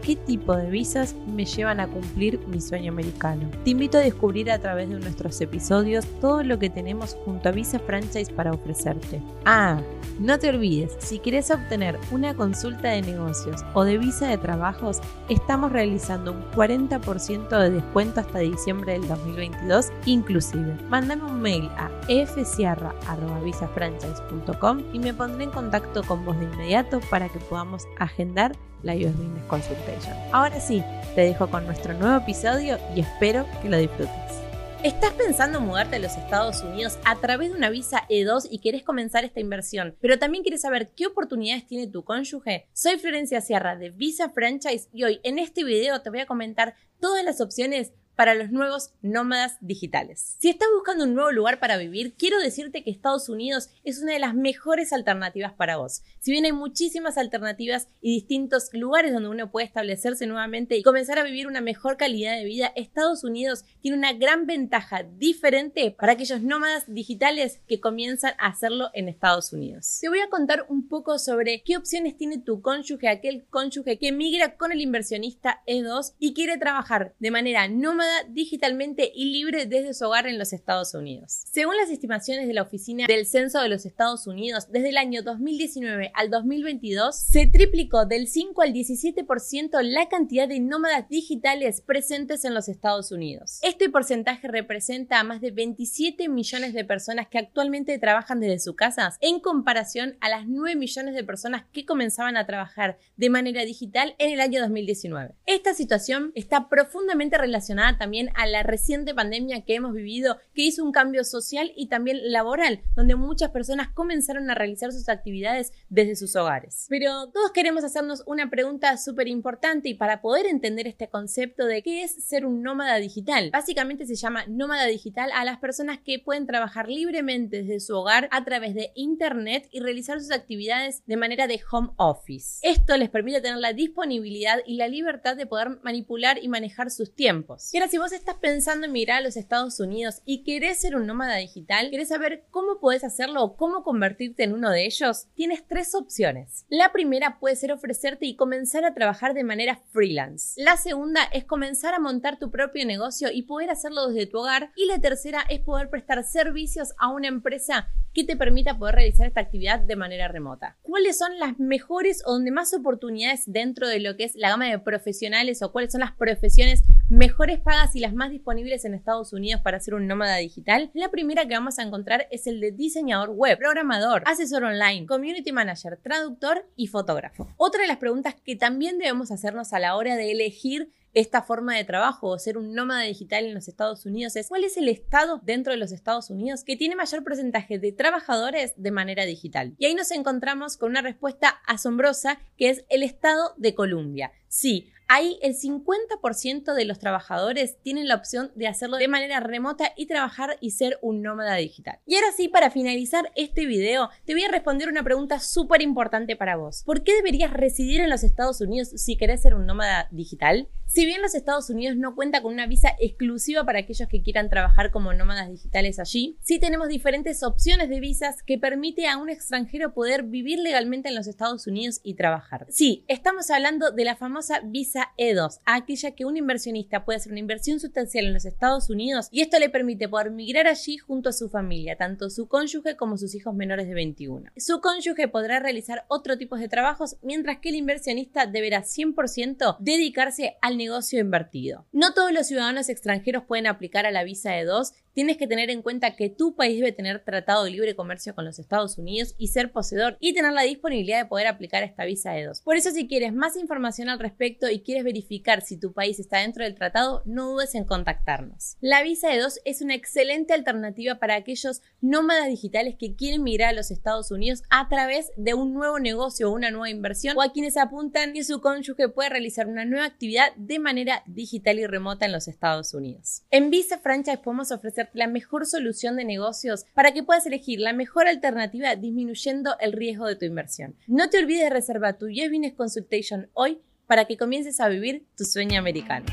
qué tipo de visas me llevan a cumplir mi sueño americano. Te invito a descubrir a través de nuestros episodios todo lo que tenemos junto a Visa Franchise para ofrecerte. Ah, no te olvides, si quieres obtener una consulta de negocios o de visa de trabajos, estamos realizando un 40% de descuento hasta diciembre del 2022 inclusive. Mándame un mail a fsierra.visafranchise.com y me pondré en contacto con vos de inmediato para que podamos agendar la US Business Consultation. Ahora sí, te dejo con nuestro nuevo episodio y espero que lo disfrutes. ¿Estás pensando en mudarte a los Estados Unidos a través de una visa E2 y querés comenzar esta inversión, pero también quieres saber qué oportunidades tiene tu cónyuge? Soy Florencia Sierra de Visa Franchise y hoy en este video te voy a comentar todas las opciones para los nuevos nómadas digitales. Si estás buscando un nuevo lugar para vivir, quiero decirte que Estados Unidos es una de las mejores alternativas para vos. Si bien hay muchísimas alternativas y distintos lugares donde uno puede establecerse nuevamente y comenzar a vivir una mejor calidad de vida, Estados Unidos tiene una gran ventaja diferente para aquellos nómadas digitales que comienzan a hacerlo en Estados Unidos. Te voy a contar un poco sobre qué opciones tiene tu cónyuge, aquel cónyuge que migra con el inversionista E2 y quiere trabajar de manera nómada digitalmente y libre desde su hogar en los Estados Unidos. Según las estimaciones de la Oficina del Censo de los Estados Unidos, desde el año 2019 al 2022 se triplicó del 5 al 17% la cantidad de nómadas digitales presentes en los Estados Unidos. Este porcentaje representa a más de 27 millones de personas que actualmente trabajan desde sus casas en comparación a las 9 millones de personas que comenzaban a trabajar de manera digital en el año 2019. Esta situación está profundamente relacionada también a la reciente pandemia que hemos vivido, que hizo un cambio social y también laboral, donde muchas personas comenzaron a realizar sus actividades desde sus hogares. Pero todos queremos hacernos una pregunta súper importante y para poder entender este concepto de qué es ser un nómada digital. Básicamente se llama nómada digital a las personas que pueden trabajar libremente desde su hogar a través de internet y realizar sus actividades de manera de home office. Esto les permite tener la disponibilidad y la libertad de poder manipular y manejar sus tiempos si vos estás pensando en mirar a los Estados Unidos y querés ser un nómada digital, querés saber cómo podés hacerlo o cómo convertirte en uno de ellos, tienes tres opciones. La primera puede ser ofrecerte y comenzar a trabajar de manera freelance. La segunda es comenzar a montar tu propio negocio y poder hacerlo desde tu hogar. Y la tercera es poder prestar servicios a una empresa que te permita poder realizar esta actividad de manera remota. ¿Cuáles son las mejores o donde más oportunidades dentro de lo que es la gama de profesionales o cuáles son las profesiones mejores pagas y las más disponibles en Estados Unidos para ser un nómada digital, la primera que vamos a encontrar es el de diseñador web, programador, asesor online, community manager, traductor y fotógrafo. Otra de las preguntas que también debemos hacernos a la hora de elegir esta forma de trabajo o ser un nómada digital en los Estados Unidos es cuál es el estado dentro de los Estados Unidos que tiene mayor porcentaje de trabajadores de manera digital. Y ahí nos encontramos con una respuesta asombrosa que es el estado de Columbia. Sí, Ahí el 50% de los trabajadores tienen la opción de hacerlo de manera remota y trabajar y ser un nómada digital. Y ahora sí, para finalizar este video, te voy a responder una pregunta súper importante para vos. ¿Por qué deberías residir en los Estados Unidos si querés ser un nómada digital? Si bien los Estados Unidos no cuenta con una visa exclusiva para aquellos que quieran trabajar como nómadas digitales allí, sí tenemos diferentes opciones de visas que permite a un extranjero poder vivir legalmente en los Estados Unidos y trabajar. Sí, estamos hablando de la famosa visa E2, aquella que un inversionista puede hacer una inversión sustancial en los Estados Unidos y esto le permite poder migrar allí junto a su familia, tanto su cónyuge como sus hijos menores de 21. Su cónyuge podrá realizar otro tipo de trabajos, mientras que el inversionista deberá 100% dedicarse al negocio invertido. No todos los ciudadanos extranjeros pueden aplicar a la visa de 2 tienes que tener en cuenta que tu país debe tener tratado de libre comercio con los Estados Unidos y ser poseedor y tener la disponibilidad de poder aplicar esta visa de 2. Por eso si quieres más información al respecto y quieres verificar si tu país está dentro del tratado, no dudes en contactarnos. La visa de dos es una excelente alternativa para aquellos nómadas digitales que quieren migrar a los Estados Unidos a través de un nuevo negocio o una nueva inversión o a quienes apuntan que su cónyuge puede realizar una nueva actividad de manera digital y remota en los Estados Unidos. En Visa Franchise podemos ofrecerte la mejor solución de negocios para que puedas elegir la mejor alternativa disminuyendo el riesgo de tu inversión. No te olvides de reservar tu Yes Business Consultation hoy para que comiences a vivir tu sueño americano.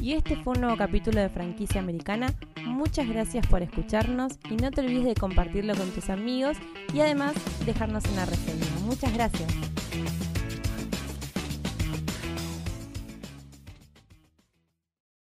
Y este fue un nuevo capítulo de Franquicia Americana. Muchas gracias por escucharnos y no te olvides de compartirlo con tus amigos y además dejarnos una reseña. Muchas gracias.